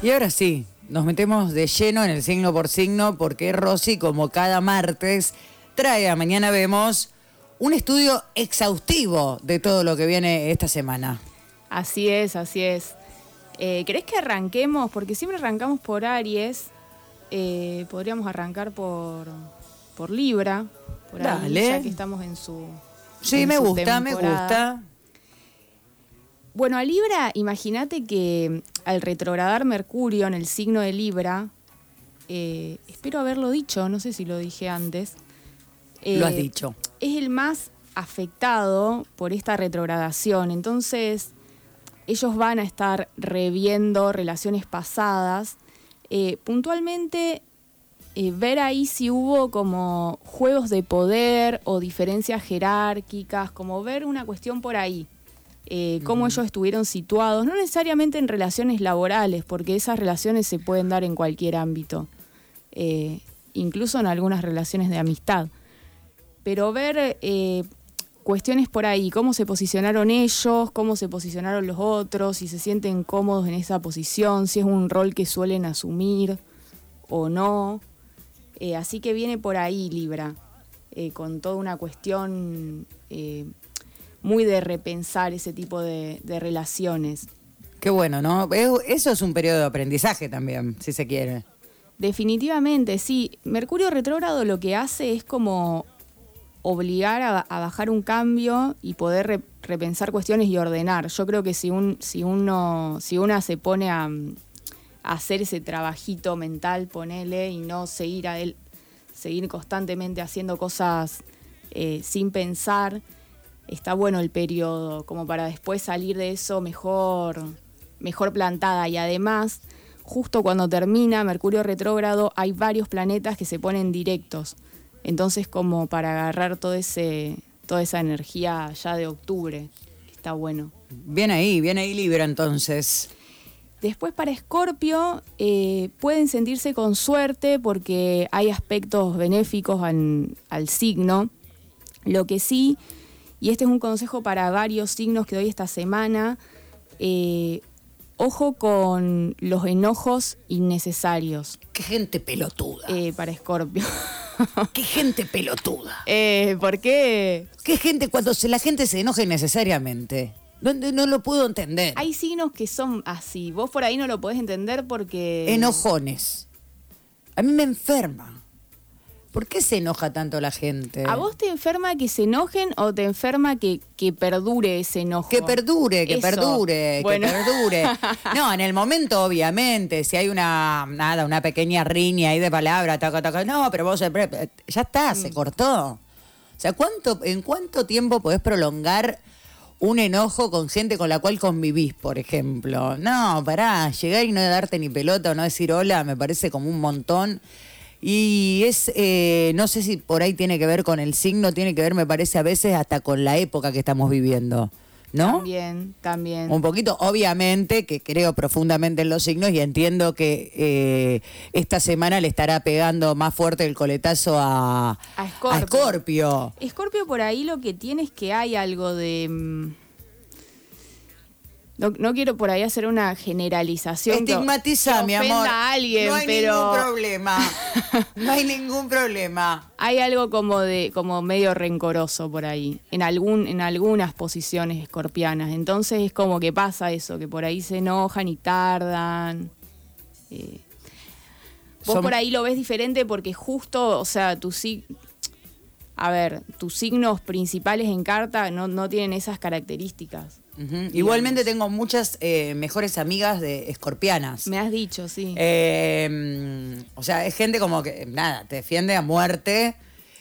Y ahora sí, nos metemos de lleno en el signo por signo porque Rosy, como cada martes, trae a Mañana Vemos un estudio exhaustivo de todo lo que viene esta semana. Así es, así es. Eh, ¿Querés que arranquemos? Porque siempre arrancamos por Aries. Eh, podríamos arrancar por, por Libra. Por ahí, Dale. ya que estamos en su. Sí, en me su gusta, me gusta. Bueno, a Libra, imagínate que al retrogradar Mercurio en el signo de Libra, eh, espero haberlo dicho, no sé si lo dije antes. Lo has eh, dicho. es el más afectado por esta retrogradación. Entonces, ellos van a estar reviendo relaciones pasadas. Eh, puntualmente, eh, ver ahí si hubo como juegos de poder o diferencias jerárquicas, como ver una cuestión por ahí. Eh, cómo ellos estuvieron situados, no necesariamente en relaciones laborales, porque esas relaciones se pueden dar en cualquier ámbito, eh, incluso en algunas relaciones de amistad pero ver eh, cuestiones por ahí, cómo se posicionaron ellos, cómo se posicionaron los otros, si se sienten cómodos en esa posición, si es un rol que suelen asumir o no. Así que viene por ahí Libra, con toda una cuestión muy de repensar ese tipo de, de relaciones. Qué bueno, ¿no? Es- Eso es un periodo de aprendizaje también, si se quiere. Definitivamente, sí. Mercurio retrógrado lo que hace es como obligar a, a bajar un cambio y poder re- repensar cuestiones y ordenar. Yo creo que si un, si uno, si una se pone a, a hacer ese trabajito mental, ponele, y no seguir a él, seguir constantemente haciendo cosas eh, sin pensar, está bueno el periodo, como para después salir de eso mejor, mejor plantada. Y además, justo cuando termina Mercurio retrógrado, hay varios planetas que se ponen directos. Entonces, como para agarrar todo ese, toda esa energía ya de octubre, está bueno. Bien ahí, bien ahí Libra entonces. Después para Escorpio eh, pueden sentirse con suerte porque hay aspectos benéficos al signo. Lo que sí, y este es un consejo para varios signos que doy esta semana, eh, ojo con los enojos innecesarios Qué gente pelotuda. eh, para Escorpio. Qué gente pelotuda. eh, ¿Por qué? Qué gente cuando se, la gente se enoja innecesariamente. No, no lo puedo entender. Hay signos que son así. Vos por ahí no lo podés entender porque... Enojones. A mí me enferma. ¿Por qué se enoja tanto la gente? ¿A vos te enferma que se enojen o te enferma que, que perdure ese enojo? Que perdure, que Eso. perdure, Bueno. que perdure. No, en el momento, obviamente, si hay una, nada, una pequeña riña ahí de palabras, taca, taca, no, pero vos, eh, ya está, Mm. se cortó. O sea, ¿cuánto, ¿en cuánto tiempo podés prolongar un enojo con gente con la cual convivís, por ejemplo? No, pará, llegar y no darte ni pelota o no decir hola me parece como un montón. Y es, eh, no sé si por ahí tiene que ver con el signo, tiene que ver, me parece, a veces hasta con la época que estamos viviendo. ¿No? También, también. Un poquito, obviamente, que creo profundamente en los signos y entiendo que eh, esta semana le estará pegando más fuerte el coletazo a, A Escorpio. Escorpio. Escorpio por ahí lo que tiene es que hay algo de... No, no quiero por ahí hacer una generalización. que- Estigmatiza, que mi amor. a alguien, no hay pero ningún problema. No hay ningún problema. hay algo como de como medio rencoroso por ahí en algún en algunas posiciones escorpianas. Entonces es como que pasa eso, que por ahí se enojan y tardan. Eh, vos Som- por ahí lo ves diferente porque justo, o sea, tu sig- a ver, tus signos principales en carta no, no tienen esas características. Igualmente tengo muchas eh, mejores amigas de escorpianas. Me has dicho, sí. Eh, o sea, es gente como que, nada, te defiende a muerte.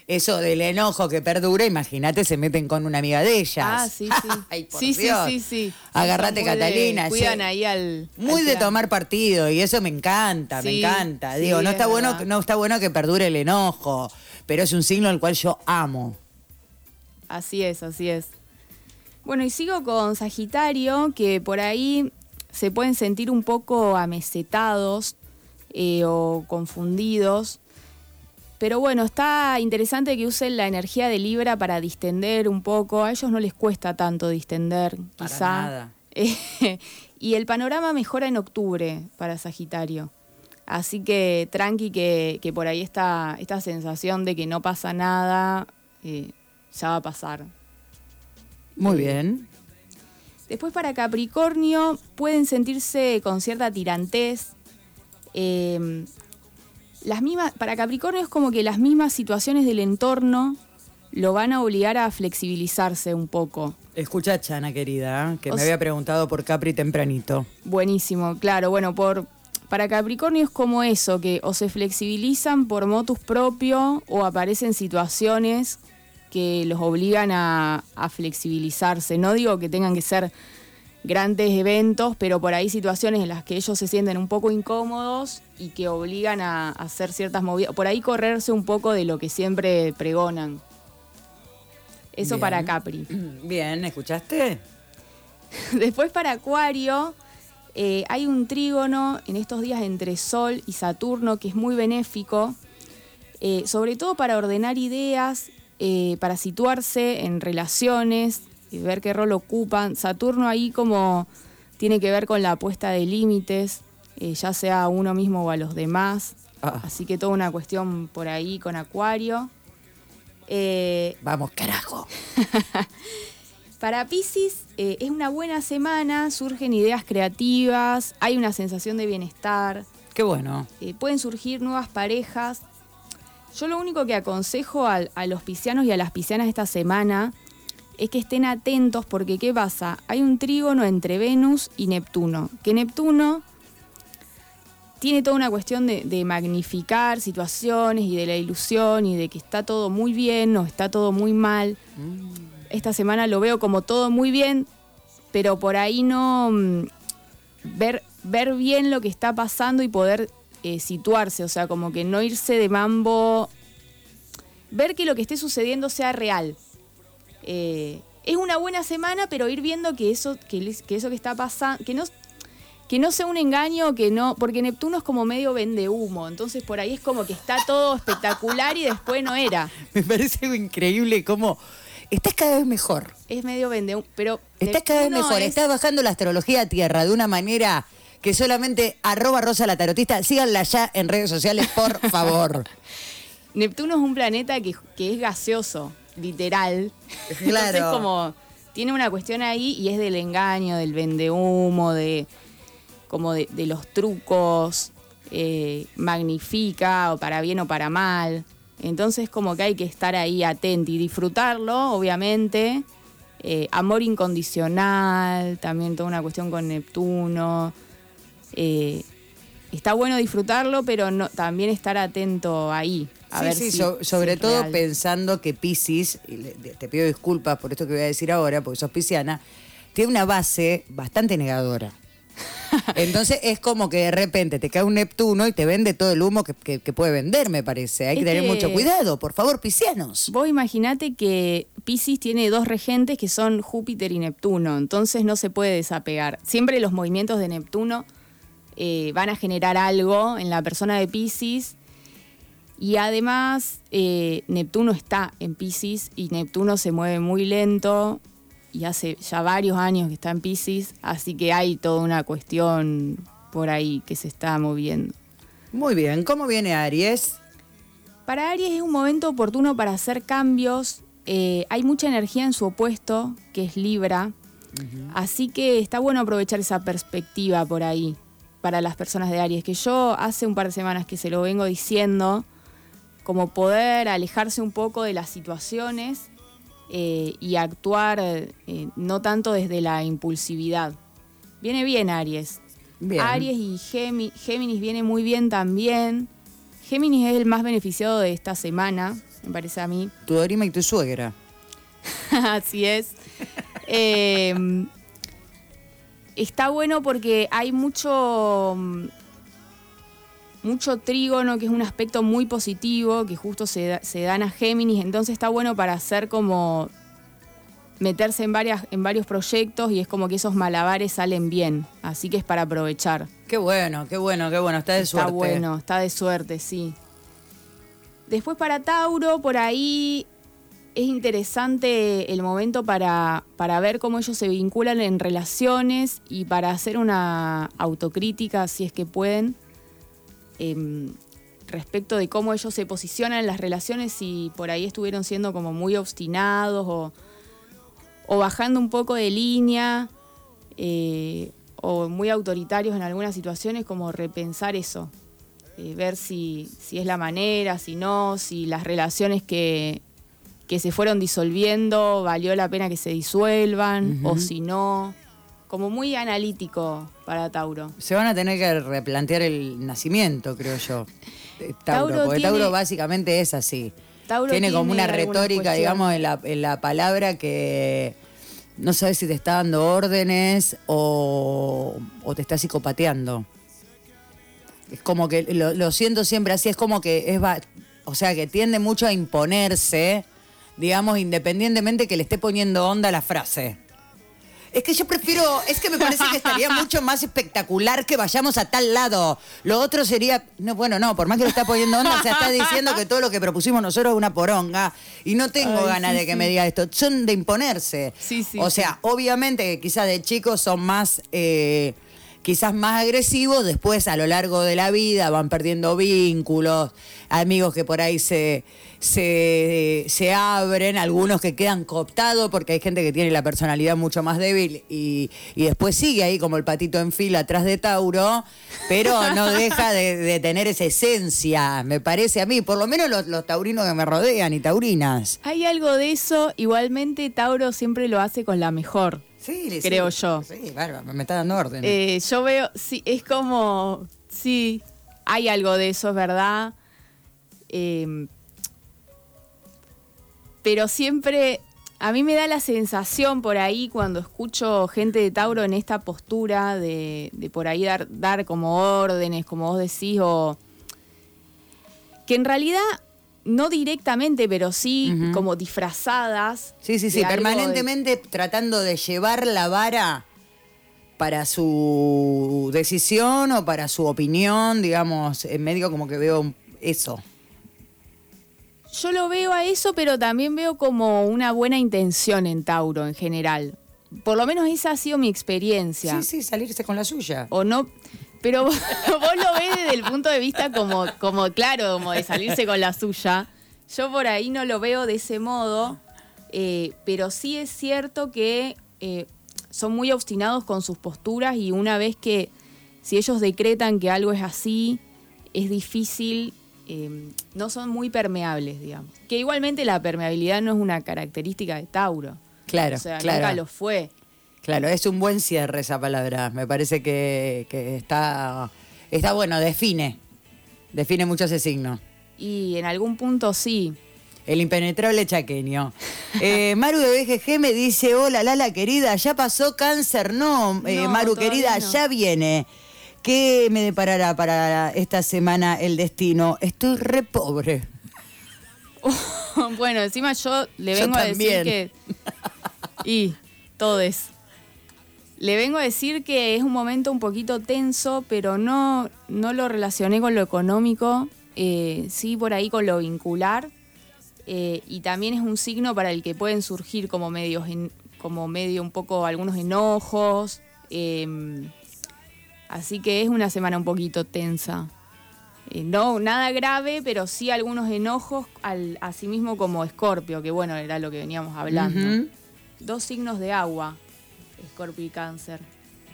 Eso del enojo que perdura, imagínate, se meten con una amiga de ellas. ah, sí, sí. Ay, por sí, sí, Dios. sí, sí. Agarrate, de- Catalina. cuidan ahí al. Muy al de tomar partido y eso me encanta, me encanta. sí, Digo, no es está bueno, verdad. no está bueno que perdure el enojo, pero es un signo al cual yo amo. Así es, así es. Bueno, y sigo con Sagitario, que por ahí se pueden sentir un poco amesetados eh, o confundidos. Pero bueno, está interesante que usen la energía de Libra para distender un poco. A ellos no les cuesta tanto distender, Para quizá. nada. y el panorama mejora en octubre para Sagitario. Así que tranqui que, que por ahí está esta sensación de que no pasa nada, eh, ya va a pasar. Muy bien. Después para Capricornio pueden sentirse con cierta tirantez. Eh, las mismas, para Capricornio es como que las mismas situaciones del entorno lo van a obligar a flexibilizarse un poco. Escucha, Chana, querida, que me había preguntado por Capri tempranito. Buenísimo, claro. Bueno, por, para Capricornio es como eso, que o se flexibilizan por motus propio o aparecen situaciones que los obligan a, flexibilizarse. No digo que tengan que ser grandes eventos, pero por ahí situaciones en las que ellos se sienten un poco incómodos y que obligan a, a hacer ciertas movidas, por ahí correrse un poco de lo que siempre pregonan. Eso para Capri. Bien, ¿escuchaste? Después para Acuario, eh, hay un trígono en estos días entre Sol y Saturno que es muy benéfico, eh, sobre todo para ordenar ideas, eh, para situarse en relaciones, y ver qué rol ocupan. Saturno ahí como tiene que ver con la puesta de límites, ya sea a uno mismo o a los demás. Ah. Así que toda una cuestión por ahí con Acuario. Vamos, carajo. Para Pisces eh, es una buena semana, surgen ideas creativas, hay una sensación de bienestar. Qué bueno. Eh, pueden surgir nuevas parejas. Yo lo único que aconsejo a, los piscianos y a las piscianas esta semana es que estén atentos porque ¿qué pasa? Hay un trígono entre Venus y Neptuno, que Neptuno tiene toda una cuestión de, magnificar situaciones y de la ilusión y de que está todo muy bien o está todo muy mal. Mm esta semana lo veo como todo muy bien, pero por ahí no mm, ver, ver bien lo que está pasando y poder eh, situarse, o sea, como que no irse de mambo, ver que lo que esté sucediendo sea real. Eh, es una buena semana, pero ir viendo que eso que, que eso que está pasando, que no que no sea un engaño, que no, porque Neptuno es como medio vende humo, entonces por ahí es como que está todo espectacular y después no era. Me parece increíble cómo estás cada vez mejor. Es medio vende, pero... Estás cada vez mejor, estás bajando la astrología a tierra de una manera que solamente arroba Rosa la Tarotista, síganla ya en redes sociales, por favor. Neptuno es un planeta que, es gaseoso, literal. Claro. Entonces como tiene una cuestión ahí y es del engaño, del vendehumo, de como de, los trucos, eh, magnifica o para bien o para mal. Entonces como que hay que estar ahí atento y disfrutarlo, obviamente. Eh, amor incondicional, también toda una cuestión con Neptuno. Eh, está bueno disfrutarlo, pero no, también estar atento ahí. A sí, sí, sobre todo pensando que Pisces, y te pido disculpas por esto que voy a decir ahora, porque sos pisciana, tiene una base bastante negadora. Entonces es como que de repente te cae un Neptuno y te vende todo el humo que, puede vender, me parece. Hay que tener mucho cuidado, por favor, piscianos. Vos imaginate que Piscis tiene dos regentes que son Júpiter y Neptuno, entonces no se puede desapegar. Siempre los movimientos de Neptuno eh, van a generar algo en la persona de Piscis. Y además, eh, Neptuno está en Pisces y Neptuno se mueve muy lento, y hace ya varios años que está en Pisces, así que hay toda una cuestión por ahí que se está moviendo. Muy bien, ¿cómo viene Aries? Para Aries es un momento oportuno para hacer cambios. Eh, hay mucha energía en su opuesto, que es Libra. Así que está bueno aprovechar esa perspectiva por ahí para las personas de Aries, que yo hace un par de semanas que se lo vengo diciendo, como poder alejarse un poco de las situaciones eh, y actuar eh, no tanto desde la impulsividad. Viene bien Aries. Aries y Géminis viene muy bien también. Géminis es el más beneficiado de esta semana, me parece a mí. Tu dorima y tu suegra. Así es. Em, está bueno porque hay mucho mucho trígono, que es un aspecto muy positivo, que justo se, se dan a Géminis, entonces está bueno para hacer como meterse en, varias, en varios proyectos y es como que esos malabares salen bien, así que es para aprovechar. Qué bueno, qué bueno, qué bueno, está de suerte. Está bueno, está de suerte, sí. Después para Tauro, por ahí es interesante el momento para, para ver cómo ellos se vinculan en relaciones y para hacer una autocrítica, si es que pueden, em, respecto de cómo ellos se posicionan en las relaciones y por ahí estuvieron siendo como muy obstinados o, o bajando un poco de línea eh, o muy autoritarios en algunas situaciones, como repensar eso, eh, ver si, si es la manera, si no, si las relaciones que, que se fueron disolviendo valió la pena que se disuelvan o si no. Como muy analítico para Tauro. Se van a tener que replantear el nacimiento, creo yo. Tauro, porque Tauro básicamente es así. tiene como una retórica, digamos, en la, en la palabra que no sabes si te está dando órdenes o, te está psicopateando. Es como que lo, siento siempre así, es como que es, o sea, que tiende mucho a imponerse, digamos, independientemente que le esté poniendo onda a la frase. Es que yo prefiero, es que me parece que estaría mucho más espectacular que vayamos a tal lado. Lo otro sería, no, bueno, no, por más que le está poniendo onda, se está diciendo que todo lo que propusimos nosotros es una poronga. Y no tengo ganas de que me diga esto. Son de imponerse. Sí, sí. O sea, obviamente quizás de chicos son más. Eh, quizás más agresivos, después a lo largo de la vida van perdiendo vínculos, amigos que por ahí se, se, abren, algunos que quedan cooptados porque hay gente que tiene la personalidad mucho más débil y, después sigue ahí como el patito en fila atrás de Tauro, pero no deja de, tener esa esencia, me parece a mí, por lo menos los, los taurinos que me rodean y taurinas. Hay algo de eso, igualmente Tauro siempre lo hace con la mejor. Sí, creo yo. Sí, bárbaro, me está dando orden. Eh, yo veo, sí, es como, sí, hay algo de eso, es verdad. Em, pero siempre, a mí me da la sensación por ahí cuando escucho gente de Tauro en esta postura de, de por ahí dar, dar como órdenes, como vos decís, o que en realidad no directamente, pero sí como disfrazadas. Sí, sí, sí, permanentemente tratando de llevar la vara para su decisión o para su opinión, digamos, en medio como que veo eso. Yo lo veo a eso, pero también veo como una buena intención en Tauro en general. Por lo menos esa ha sido mi experiencia. Sí, sí, salirse con la suya. O no, pero vos, lo ves desde el punto de vista como, como, claro, como de salirse con la suya. Yo por ahí no lo veo de ese modo, eh, pero sí es cierto que eh, son muy obstinados con sus posturas y una vez que si ellos decretan que algo es así, es difícil, eh, no son muy permeables, digamos. Que igualmente la permeabilidad no es una característica de Tauro. Claro, o sea, claro. nunca lo fue. Claro, es un buen cierre esa palabra. Me parece que, está, está bueno, define. Define mucho ese signo. Y en algún punto sí. El impenetrable chaqueño. Eh, Maru de BGG me dice, hola Lala querida, ya pasó cáncer. No, eh, Maru querida, ya viene. ¿Qué me deparará para esta semana el destino? Estoy re pobre. bueno, encima yo le vengo a decir que... Y, todes. Le vengo a decir que es un momento un poquito tenso, pero no, no lo relacioné con lo económico, eh, sí por ahí con lo vincular. Eh, y también es un signo para el que pueden surgir como medios, como medio un poco algunos enojos. Em, así que es una semana un poquito tensa. Eh, no, nada grave, pero sí algunos enojos, al, así mismo como Escorpio, que bueno, era lo que veníamos hablando. Dos signos de agua. Escorpio y Cáncer.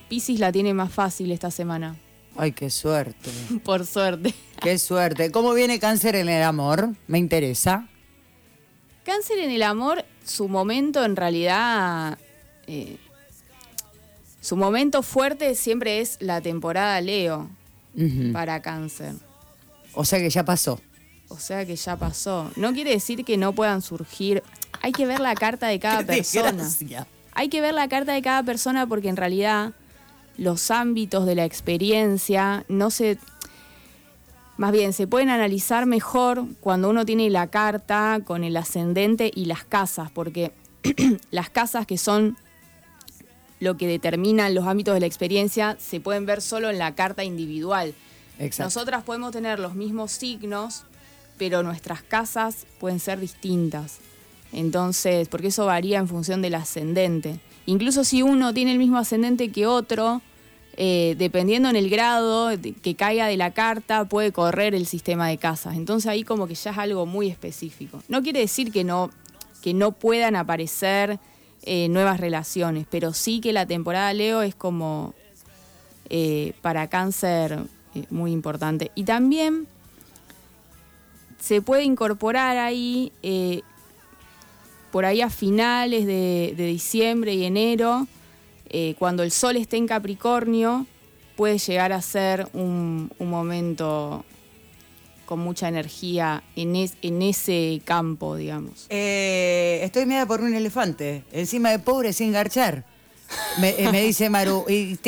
Piscis la tiene más fácil esta semana. Ay, qué suerte. Por suerte. Qué suerte. ¿Cómo viene Cáncer en el amor? Me interesa. Cáncer en el amor, su momento en realidad. Eh, su momento fuerte siempre es la temporada Leo para Cáncer. O sea que ya pasó. O sea que ya pasó. No quiere decir que no puedan surgir. Hay que ver la carta de cada persona hay que ver la carta de cada persona porque en realidad los ámbitos de la experiencia no se... Más bien, se pueden analizar mejor cuando uno tiene la carta con el ascendente y las casas, porque las casas que son lo que determinan los ámbitos de la experiencia se pueden ver solo en la carta individual. Nosotras podemos tener los mismos signos, pero nuestras casas pueden ser distintas. Entonces, porque eso varía en función del ascendente. Incluso si uno tiene el mismo ascendente que otro, eh, dependiendo en el grado que caiga de la carta, puede correr el sistema de casas. Entonces ahí como que ya es algo muy específico. No quiere decir que no, que no puedan aparecer eh, nuevas relaciones, pero sí que la temporada Leo es como eh, para cáncer muy importante. Y también se puede incorporar ahí, por ahí a finales de diciembre y enero, eh, cuando el sol esté en Capricornio, puede llegar a ser un, momento con mucha energía en, en ese campo, digamos. Eh, estoy media por un elefante, encima de pobre sin garchar. Me, eh, dice Maru, y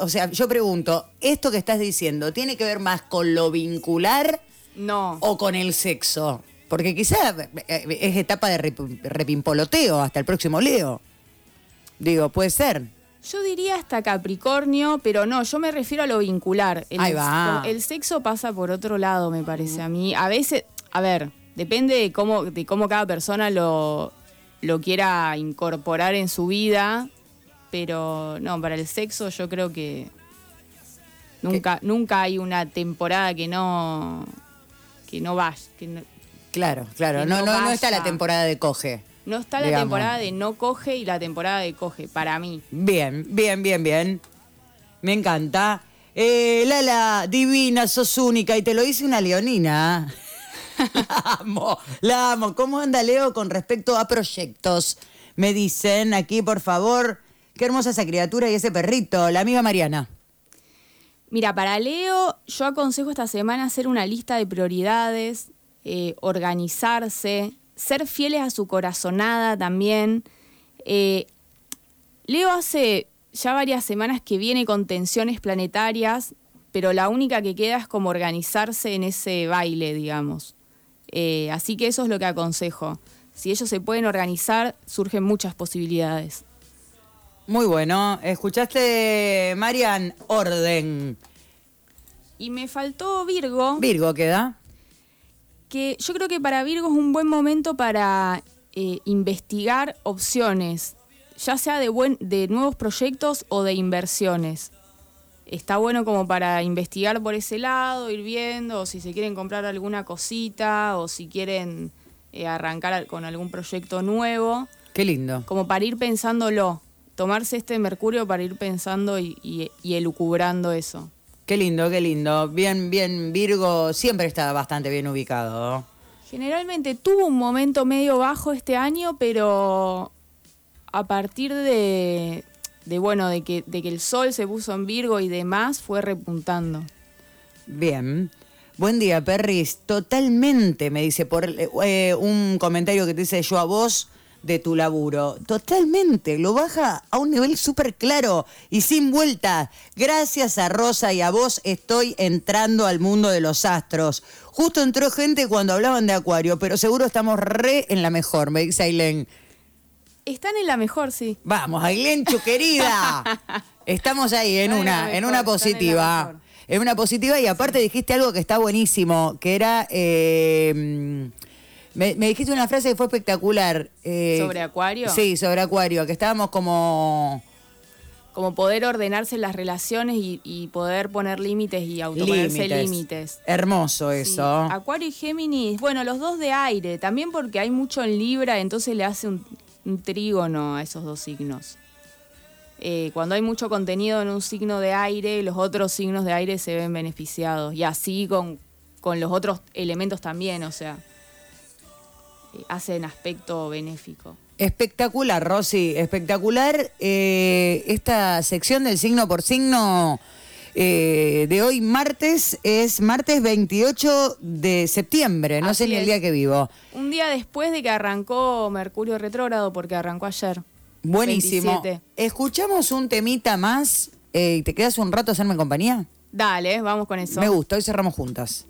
o sea, yo pregunto, ¿esto que estás diciendo tiene que ver más con lo vincular no. o con el sexo? Porque quizá es etapa de repimpoloteo hasta el próximo Leo. Digo, puede ser. Yo diría hasta Capricornio, pero no, yo me refiero a lo vincular. El, Ahí va. el sexo pasa por otro lado, me parece a mí. A veces, a ver, depende de cómo, de cómo cada persona lo, lo quiera incorporar en su vida, pero no, para el sexo yo creo que nunca, nunca hay una temporada que no que no vaya. Claro, claro, no, no, no está la temporada de coge. No está la temporada de no coge y la temporada de coge, para mí. Bien, bien, bien, bien. Me encanta. Eh, Lala, divina, sos única y te lo dice una leonina. la amo, la amo. ¿Cómo anda Leo con respecto a proyectos? Me dicen aquí, por favor, qué hermosa esa criatura y ese perrito, la amiga Mariana. Mira, para Leo, yo aconsejo esta semana hacer una lista de prioridades, eh, organizarse, ser fieles a su corazonada también. Eh, Leo hace ya varias semanas que viene con tensiones planetarias, pero la única que queda es como organizarse en ese baile, digamos. Eh, así que eso es lo que aconsejo. Si ellos se pueden organizar, surgen muchas posibilidades. Muy bueno. Escuchaste, Marian, orden. Y me faltó Virgo. Virgo queda que yo creo que para Virgo es un buen momento para eh, investigar opciones, ya sea de, buen, de nuevos proyectos o de inversiones. Está bueno como para investigar por ese lado, ir viendo, o si se quieren comprar alguna cosita, o si quieren eh, arrancar con algún proyecto nuevo. Qué lindo. Como para ir pensándolo, tomarse este Mercurio para ir pensando y, y elucubrando eso. Qué lindo, qué lindo. Bien, bien, Virgo siempre está bastante bien ubicado. Generalmente tuvo un momento medio bajo este año, pero a partir de, bueno, de que, de que el sol se puso en Virgo y demás, fue repuntando. Bien. Buen día, Perris. Totalmente, me dice, por eh, un comentario que te dice yo a vos de tu laburo. Totalmente, lo baja a un nivel súper claro y sin vuelta. Gracias a Rosa y a vos estoy entrando al mundo de los astros. Justo entró gente cuando hablaban de Acuario, pero seguro estamos re en la mejor, me dice Ailén. Están en la mejor, sí. Vamos, Ailén, chu querida. Estamos ahí en una, en, una positiva. En, una positiva y aparte dijiste algo que está buenísimo, que era... Eh, me, dijiste una frase que fue espectacular. Eh, ¿Sobre Acuario? Sí, sobre Acuario, que estábamos como... Como poder ordenarse las relaciones y, poder poner límites y autoponerse límites. Hermoso eso. Acuario y Géminis, bueno, los dos de aire, también porque hay mucho en Libra, entonces le hace un, trígono a esos dos signos. Eh, cuando hay mucho contenido en un signo de aire, los otros signos de aire se ven beneficiados. Y así con, con los otros elementos también, o sea hacen aspecto benéfico. Espectacular, Rosy, espectacular. Eh, esta sección del signo por signo eh, de hoy, martes, es martes 28 de septiembre, no sé ni el día que vivo. Un día después de que arrancó Mercurio retrógrado, porque arrancó ayer. Buenísimo. Escuchamos un temita más. Eh, ¿Te quedas un rato a hacerme compañía? Dale, vamos con eso. Me gusta, hoy cerramos juntas.